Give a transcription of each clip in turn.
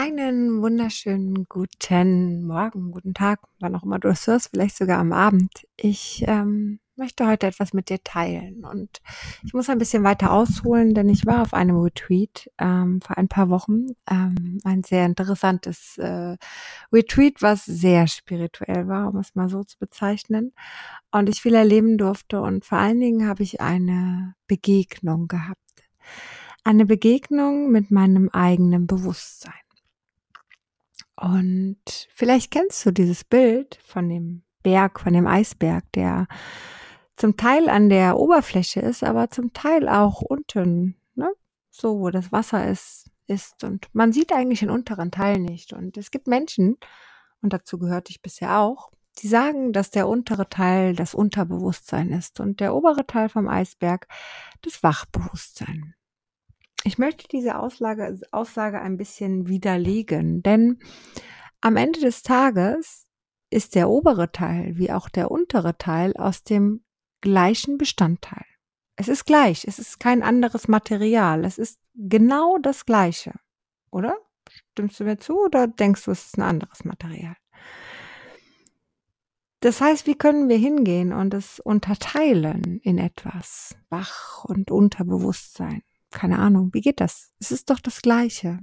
Einen wunderschönen guten Morgen, guten Tag, wann auch immer du es hörst, vielleicht sogar am Abend. Ich ähm, möchte heute etwas mit dir teilen und ich muss ein bisschen weiter ausholen, denn ich war auf einem Retreat ähm, vor ein paar Wochen. Ähm, ein sehr interessantes äh, Retreat, was sehr spirituell war, um es mal so zu bezeichnen. Und ich viel erleben durfte und vor allen Dingen habe ich eine Begegnung gehabt. Eine Begegnung mit meinem eigenen Bewusstsein. Und vielleicht kennst du dieses Bild von dem Berg, von dem Eisberg, der zum Teil an der Oberfläche ist, aber zum Teil auch unten, ne? so wo das Wasser ist, ist. Und man sieht eigentlich den unteren Teil nicht. Und es gibt Menschen, und dazu gehörte ich bisher auch, die sagen, dass der untere Teil das Unterbewusstsein ist und der obere Teil vom Eisberg das Wachbewusstsein. Ich möchte diese Aussage, Aussage ein bisschen widerlegen, denn am Ende des Tages ist der obere Teil wie auch der untere Teil aus dem gleichen Bestandteil. Es ist gleich, es ist kein anderes Material, es ist genau das gleiche, oder? Stimmst du mir zu oder denkst du, es ist ein anderes Material? Das heißt, wie können wir hingehen und es unterteilen in etwas, Wach und Unterbewusstsein? Keine Ahnung, wie geht das? Es ist doch das Gleiche.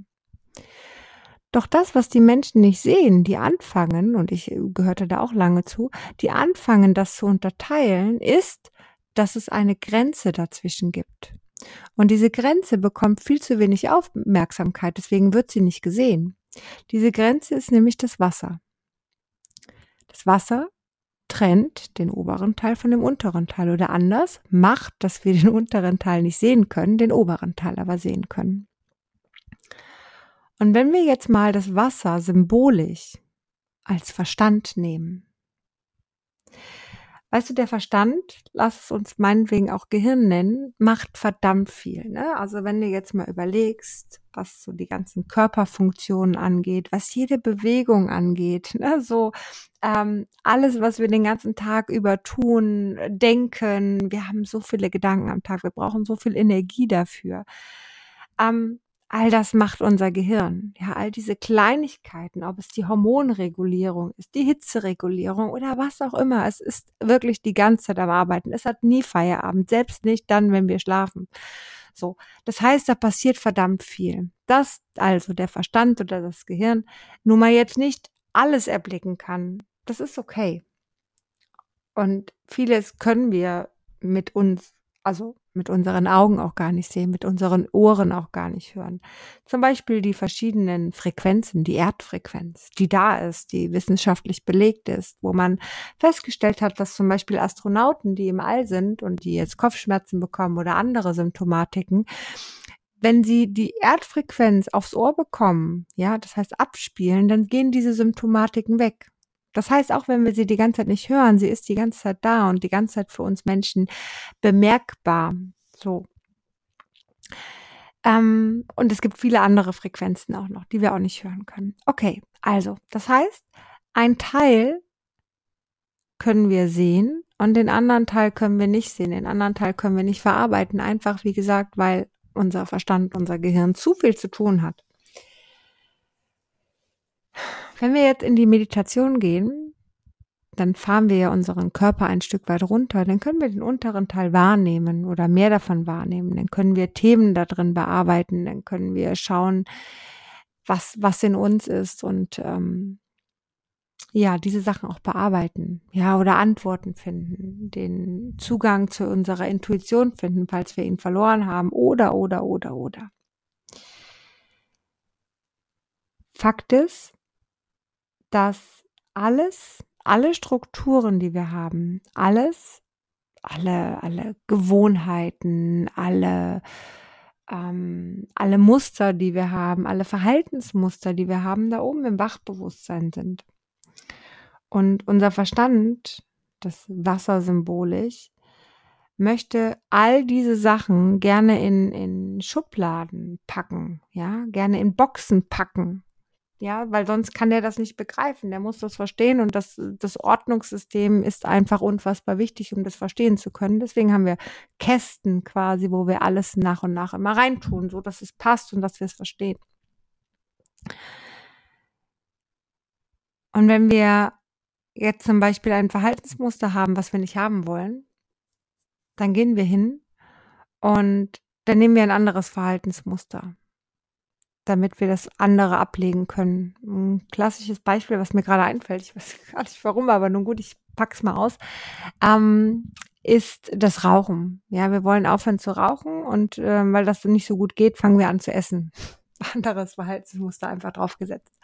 Doch das, was die Menschen nicht sehen, die anfangen, und ich gehörte da auch lange zu, die anfangen, das zu unterteilen, ist, dass es eine Grenze dazwischen gibt. Und diese Grenze bekommt viel zu wenig Aufmerksamkeit, deswegen wird sie nicht gesehen. Diese Grenze ist nämlich das Wasser. Das Wasser trennt den oberen Teil von dem unteren Teil oder anders macht, dass wir den unteren Teil nicht sehen können, den oberen Teil aber sehen können. Und wenn wir jetzt mal das Wasser symbolisch als Verstand nehmen, Weißt du, der Verstand, lass es uns meinetwegen auch Gehirn nennen, macht verdammt viel. Ne? Also wenn du jetzt mal überlegst, was so die ganzen Körperfunktionen angeht, was jede Bewegung angeht, ne? so ähm, alles, was wir den ganzen Tag über tun, denken, wir haben so viele Gedanken am Tag, wir brauchen so viel Energie dafür. Ähm, all das macht unser Gehirn. Ja, all diese Kleinigkeiten, ob es die Hormonregulierung ist, die Hitzeregulierung oder was auch immer. Es ist wirklich die ganze Zeit am Arbeiten. Es hat nie Feierabend, selbst nicht dann, wenn wir schlafen. So. Das heißt, da passiert verdammt viel. Das also der Verstand oder das Gehirn nun mal jetzt nicht alles erblicken kann. Das ist okay. Und vieles können wir mit uns, also mit unseren Augen auch gar nicht sehen, mit unseren Ohren auch gar nicht hören. Zum Beispiel die verschiedenen Frequenzen, die Erdfrequenz, die da ist, die wissenschaftlich belegt ist, wo man festgestellt hat, dass zum Beispiel Astronauten, die im All sind und die jetzt Kopfschmerzen bekommen oder andere Symptomatiken, wenn sie die Erdfrequenz aufs Ohr bekommen, ja, das heißt abspielen, dann gehen diese Symptomatiken weg. Das heißt, auch wenn wir sie die ganze Zeit nicht hören, sie ist die ganze Zeit da und die ganze Zeit für uns Menschen bemerkbar. So. Ähm, und es gibt viele andere Frequenzen auch noch, die wir auch nicht hören können. Okay, also, das heißt, ein Teil können wir sehen und den anderen Teil können wir nicht sehen. Den anderen Teil können wir nicht verarbeiten. Einfach, wie gesagt, weil unser Verstand, unser Gehirn zu viel zu tun hat. Wenn wir jetzt in die Meditation gehen, dann fahren wir ja unseren Körper ein Stück weit runter, dann können wir den unteren Teil wahrnehmen oder mehr davon wahrnehmen, dann können wir Themen da drin bearbeiten, dann können wir schauen, was, was in uns ist und ähm, ja, diese Sachen auch bearbeiten, ja, oder Antworten finden, den Zugang zu unserer Intuition finden, falls wir ihn verloren haben, oder, oder, oder, oder. Fakt ist, dass alles, alle Strukturen, die wir haben, alles, alle, alle Gewohnheiten, alle, ähm, alle Muster, die wir haben, alle Verhaltensmuster, die wir haben, da oben im Wachbewusstsein sind. Und unser Verstand, das Wasser symbolisch, möchte all diese Sachen gerne in, in Schubladen packen, ja, gerne in Boxen packen, ja, weil sonst kann der das nicht begreifen. Der muss das verstehen und das, das Ordnungssystem ist einfach unfassbar wichtig, um das verstehen zu können. Deswegen haben wir Kästen quasi, wo wir alles nach und nach immer reintun, so dass es passt und dass wir es verstehen. Und wenn wir jetzt zum Beispiel ein Verhaltensmuster haben, was wir nicht haben wollen, dann gehen wir hin und dann nehmen wir ein anderes Verhaltensmuster, damit wir das andere ablegen können. Ein klassisches Beispiel, was mir gerade einfällt, ich weiß gar nicht warum, aber nun gut, ich pack's mal aus, ähm, ist das Rauchen. Ja, wir wollen aufhören zu rauchen und äh, weil das nicht so gut geht, fangen wir an zu essen. Anderes Verhaltensmuster einfach draufgesetzt.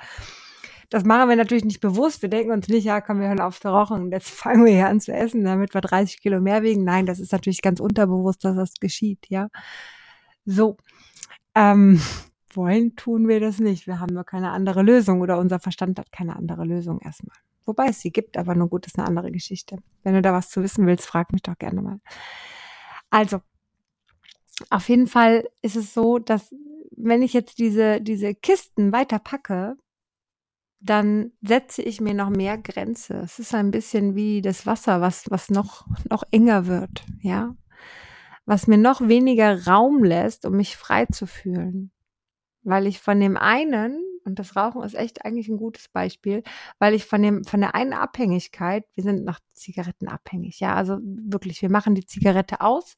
Das machen wir natürlich nicht bewusst. Wir denken uns nicht, ja, komm, wir hören auf zu rauchen jetzt fangen wir hier an zu essen, damit wir 30 Kilo mehr wiegen. Nein, das ist natürlich ganz unterbewusst, dass das geschieht, ja. So. Ähm, wollen tun wir das nicht. Wir haben nur keine andere Lösung oder unser Verstand hat keine andere Lösung erstmal. Wobei es sie gibt, aber nur gut, ist eine andere Geschichte. Wenn du da was zu wissen willst, frag mich doch gerne mal. Also, auf jeden Fall ist es so, dass wenn ich jetzt diese, diese Kisten weiter packe, dann setze ich mir noch mehr Grenze. Es ist ein bisschen wie das Wasser, was, was noch, noch enger wird, ja. Was mir noch weniger Raum lässt, um mich frei zu fühlen. Weil ich von dem einen, und das Rauchen ist echt eigentlich ein gutes Beispiel, weil ich von dem, von der einen Abhängigkeit, wir sind nach Zigaretten abhängig, ja, also wirklich, wir machen die Zigarette aus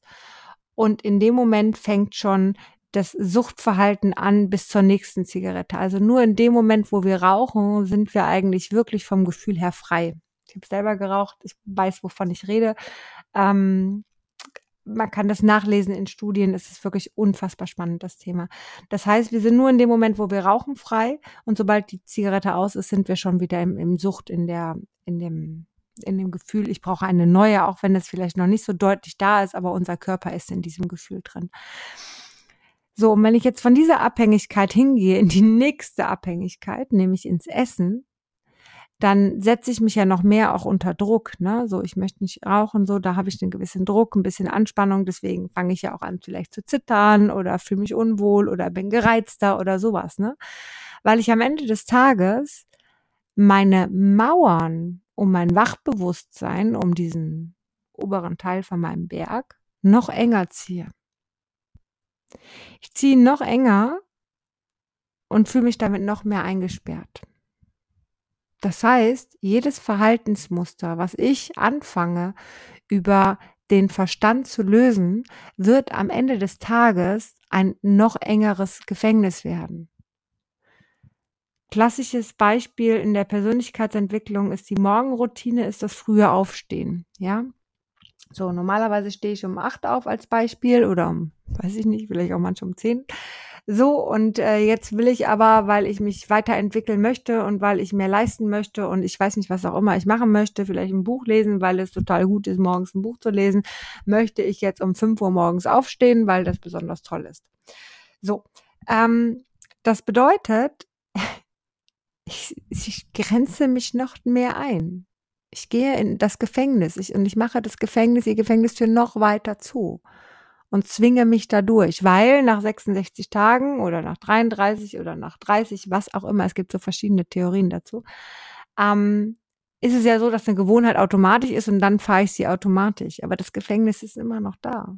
und in dem Moment fängt schon das Suchtverhalten an bis zur nächsten Zigarette. Also nur in dem Moment, wo wir rauchen, sind wir eigentlich wirklich vom Gefühl her frei. Ich habe selber geraucht, ich weiß, wovon ich rede. Ähm, man kann das nachlesen in Studien, es ist wirklich unfassbar spannend, das Thema. Das heißt, wir sind nur in dem Moment, wo wir rauchen, frei und sobald die Zigarette aus ist, sind wir schon wieder im, im Sucht, in der, in dem, in dem Gefühl, ich brauche eine neue, auch wenn es vielleicht noch nicht so deutlich da ist, aber unser Körper ist in diesem Gefühl drin. So, und wenn ich jetzt von dieser Abhängigkeit hingehe in die nächste Abhängigkeit, nämlich ins Essen, dann setze ich mich ja noch mehr auch unter Druck. Ne? So, ich möchte nicht rauchen, so, da habe ich einen gewissen Druck, ein bisschen Anspannung, deswegen fange ich ja auch an, vielleicht zu zittern oder fühle mich unwohl oder bin gereizter oder sowas, ne? Weil ich am Ende des Tages meine Mauern um mein Wachbewusstsein, um diesen oberen Teil von meinem Berg, noch enger ziehe. Ich ziehe noch enger und fühle mich damit noch mehr eingesperrt. Das heißt, jedes Verhaltensmuster, was ich anfange über den Verstand zu lösen, wird am Ende des Tages ein noch engeres Gefängnis werden. Klassisches Beispiel in der Persönlichkeitsentwicklung ist die Morgenroutine, ist das frühe Aufstehen. Ja, so, normalerweise stehe ich um acht auf als Beispiel oder um, weiß ich nicht, vielleicht auch manchmal um zehn. So, und äh, jetzt will ich aber, weil ich mich weiterentwickeln möchte und weil ich mehr leisten möchte und ich weiß nicht, was auch immer ich machen möchte, vielleicht ein Buch lesen, weil es total gut ist, morgens ein Buch zu lesen, möchte ich jetzt um fünf Uhr morgens aufstehen, weil das besonders toll ist. So, ähm, das bedeutet, ich, ich grenze mich noch mehr ein. Ich gehe in das Gefängnis ich, und ich mache das Gefängnis, die Gefängnistür noch weiter zu und zwinge mich dadurch, weil nach 66 Tagen oder nach 33 oder nach 30, was auch immer, es gibt so verschiedene Theorien dazu, ähm, ist es ja so, dass eine Gewohnheit automatisch ist und dann fahre ich sie automatisch. Aber das Gefängnis ist immer noch da.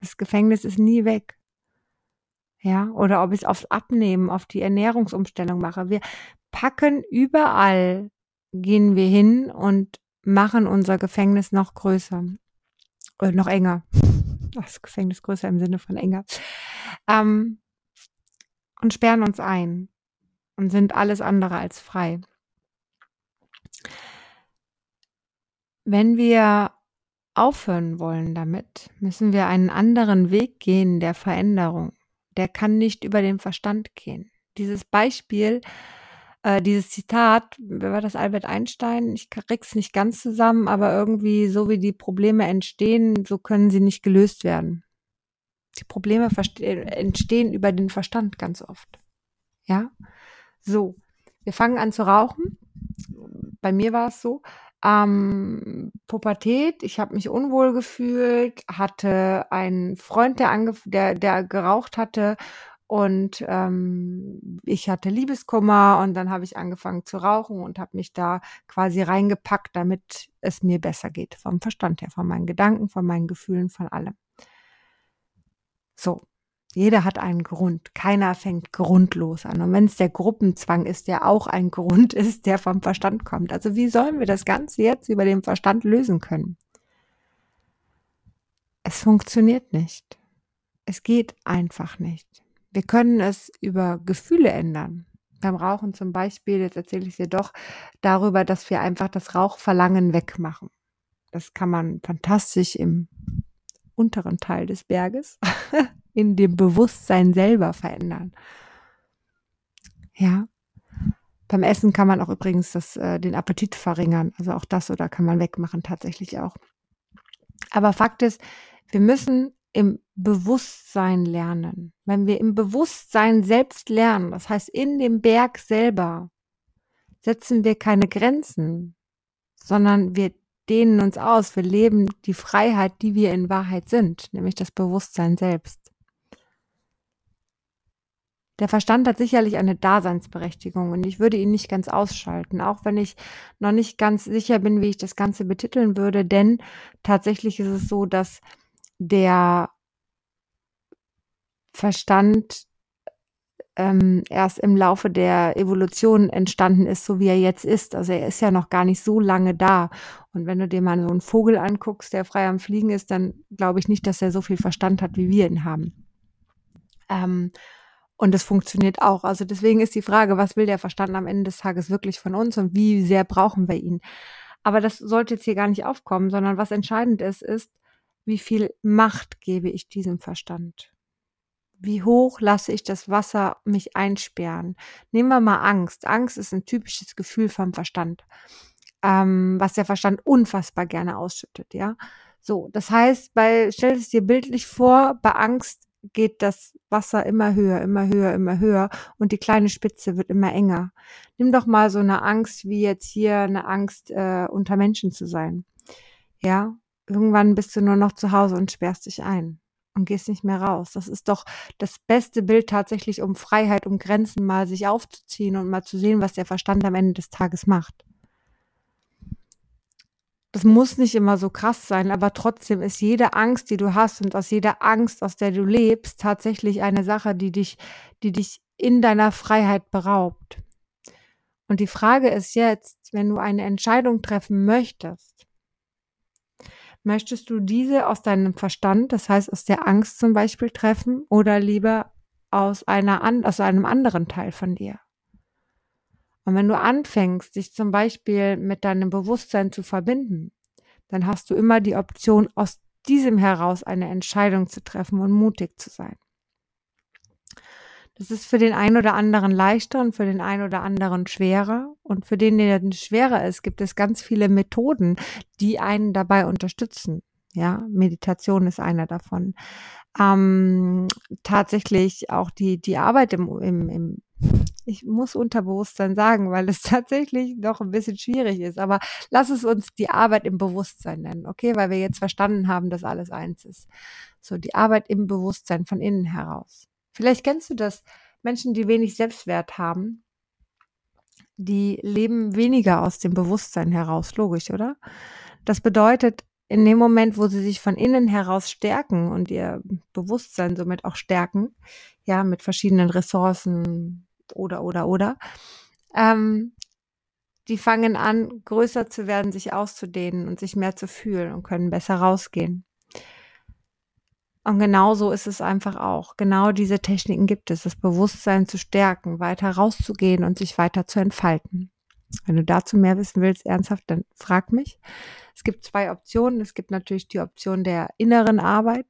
Das Gefängnis ist nie weg. Ja, oder ob ich es aufs Abnehmen, auf die Ernährungsumstellung mache. Wir packen überall gehen wir hin und machen unser Gefängnis noch größer. Oder noch enger. Das Gefängnis größer im Sinne von enger. Ähm, und sperren uns ein und sind alles andere als frei. Wenn wir aufhören wollen damit, müssen wir einen anderen Weg gehen der Veränderung. Der kann nicht über den Verstand gehen. Dieses Beispiel äh, dieses Zitat, wer war das, Albert Einstein? Ich krieg's nicht ganz zusammen, aber irgendwie so wie die Probleme entstehen, so können sie nicht gelöst werden. Die Probleme entstehen über den Verstand ganz oft. Ja? So. Wir fangen an zu rauchen. Bei mir war es so. Ähm, Pubertät, ich habe mich unwohl gefühlt, hatte einen Freund, der, der, der geraucht hatte und ähm, ich hatte Liebeskummer und dann habe ich angefangen zu rauchen und habe mich da quasi reingepackt, damit es mir besser geht. Vom Verstand her, von meinen Gedanken, von meinen Gefühlen, von allem. So, Jeder hat einen Grund. Keiner fängt grundlos an. Und wenn es der Gruppenzwang ist, der auch ein Grund ist, der vom Verstand kommt. Also wie sollen wir das Ganze jetzt über den Verstand lösen können? Es funktioniert nicht. Es geht einfach nicht. Wir können es über Gefühle ändern. Beim Rauchen zum Beispiel, jetzt erzähle ich dir doch darüber, dass wir einfach das Rauchverlangen wegmachen. Das kann man fantastisch im unteren Teil des Berges in dem Bewusstsein selber verändern. Ja. Beim Essen kann man auch übrigens das, äh, den Appetit verringern. Also auch das oder kann man wegmachen tatsächlich auch. Aber Fakt ist, wir müssen im Bewusstsein lernen. Wenn wir im Bewusstsein selbst lernen, das heißt in dem Berg selber, setzen wir keine Grenzen, sondern wir dehnen uns aus. Wir leben die Freiheit, die wir in Wahrheit sind, nämlich das Bewusstsein selbst. Der Verstand hat sicherlich eine Daseinsberechtigung und ich würde ihn nicht ganz ausschalten, auch wenn ich noch nicht ganz sicher bin, wie ich das Ganze betiteln würde, denn tatsächlich ist es so, dass der Verstand ähm, erst im Laufe der Evolution entstanden ist, so wie er jetzt ist. Also er ist ja noch gar nicht so lange da. Und wenn du dir mal so einen Vogel anguckst, der frei am Fliegen ist, dann glaube ich nicht, dass er so viel Verstand hat, wie wir ihn haben. Ähm, und es funktioniert auch. Also deswegen ist die Frage, was will der Verstand am Ende des Tages wirklich von uns und wie sehr brauchen wir ihn? Aber das sollte jetzt hier gar nicht aufkommen, sondern was entscheidend ist, ist, wie viel Macht gebe ich diesem Verstand? Wie hoch lasse ich das Wasser mich einsperren? Nehmen wir mal Angst. Angst ist ein typisches Gefühl vom Verstand, ähm, was der Verstand unfassbar gerne ausschüttet, ja. So, das heißt, bei, stell es dir bildlich vor, bei Angst geht das Wasser immer höher, immer höher, immer höher und die kleine Spitze wird immer enger. Nimm doch mal so eine Angst wie jetzt hier eine Angst, äh, unter Menschen zu sein. Ja, irgendwann bist du nur noch zu Hause und sperrst dich ein und gehst nicht mehr raus. Das ist doch das beste Bild tatsächlich, um Freiheit, um Grenzen mal sich aufzuziehen und mal zu sehen, was der Verstand am Ende des Tages macht das muss nicht immer so krass sein, aber trotzdem ist jede Angst, die du hast und aus jeder Angst, aus der du lebst, tatsächlich eine Sache, die dich, die dich in deiner Freiheit beraubt. Und die Frage ist jetzt, wenn du eine Entscheidung treffen möchtest, möchtest du diese aus deinem Verstand, das heißt aus der Angst zum Beispiel treffen oder lieber aus einer, aus einem anderen Teil von dir? Und wenn du anfängst, dich zum Beispiel mit deinem Bewusstsein zu verbinden, dann hast du immer die Option, aus diesem heraus eine Entscheidung zu treffen und mutig zu sein. Das ist für den einen oder anderen leichter und für den einen oder anderen schwerer. Und für den, der schwerer ist, gibt es ganz viele Methoden, die einen dabei unterstützen. Ja, Meditation ist einer davon. Ähm, tatsächlich auch die, die Arbeit im, im, im ich muss Unterbewusstsein sagen, weil es tatsächlich noch ein bisschen schwierig ist. Aber lass es uns die Arbeit im Bewusstsein nennen, okay? Weil wir jetzt verstanden haben, dass alles eins ist. So, die Arbeit im Bewusstsein von innen heraus. Vielleicht kennst du das. Menschen, die wenig Selbstwert haben, die leben weniger aus dem Bewusstsein heraus. Logisch, oder? Das bedeutet, in dem Moment, wo sie sich von innen heraus stärken und ihr Bewusstsein somit auch stärken, ja, mit verschiedenen Ressourcen, oder, oder, oder. Ähm, die fangen an, größer zu werden, sich auszudehnen und sich mehr zu fühlen und können besser rausgehen. Und genau so ist es einfach auch. Genau diese Techniken gibt es, das Bewusstsein zu stärken, weiter rauszugehen und sich weiter zu entfalten. Wenn du dazu mehr wissen willst, ernsthaft, dann frag mich. Es gibt zwei Optionen. Es gibt natürlich die Option der inneren Arbeit.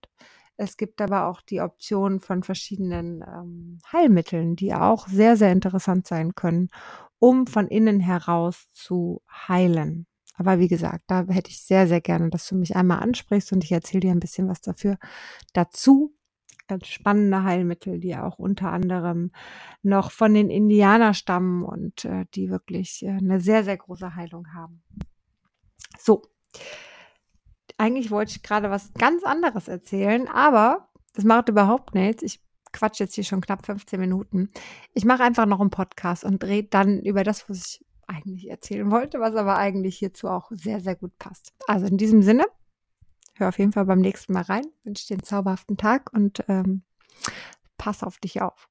Es gibt aber auch die Option von verschiedenen ähm, Heilmitteln, die auch sehr, sehr interessant sein können, um von innen heraus zu heilen. Aber wie gesagt, da hätte ich sehr, sehr gerne, dass du mich einmal ansprichst und ich erzähle dir ein bisschen was dafür dazu. Ganz spannende Heilmittel, die auch unter anderem noch von den Indianer stammen und äh, die wirklich äh, eine sehr, sehr große Heilung haben. So, eigentlich wollte ich gerade was ganz anderes erzählen, aber das macht überhaupt nichts. Ich quatsch jetzt hier schon knapp 15 Minuten. Ich mache einfach noch einen Podcast und drehe dann über das, was ich eigentlich erzählen wollte, was aber eigentlich hierzu auch sehr, sehr gut passt. Also in diesem Sinne, hör auf jeden Fall beim nächsten Mal rein, wünsche dir einen zauberhaften Tag und ähm, pass auf dich auf.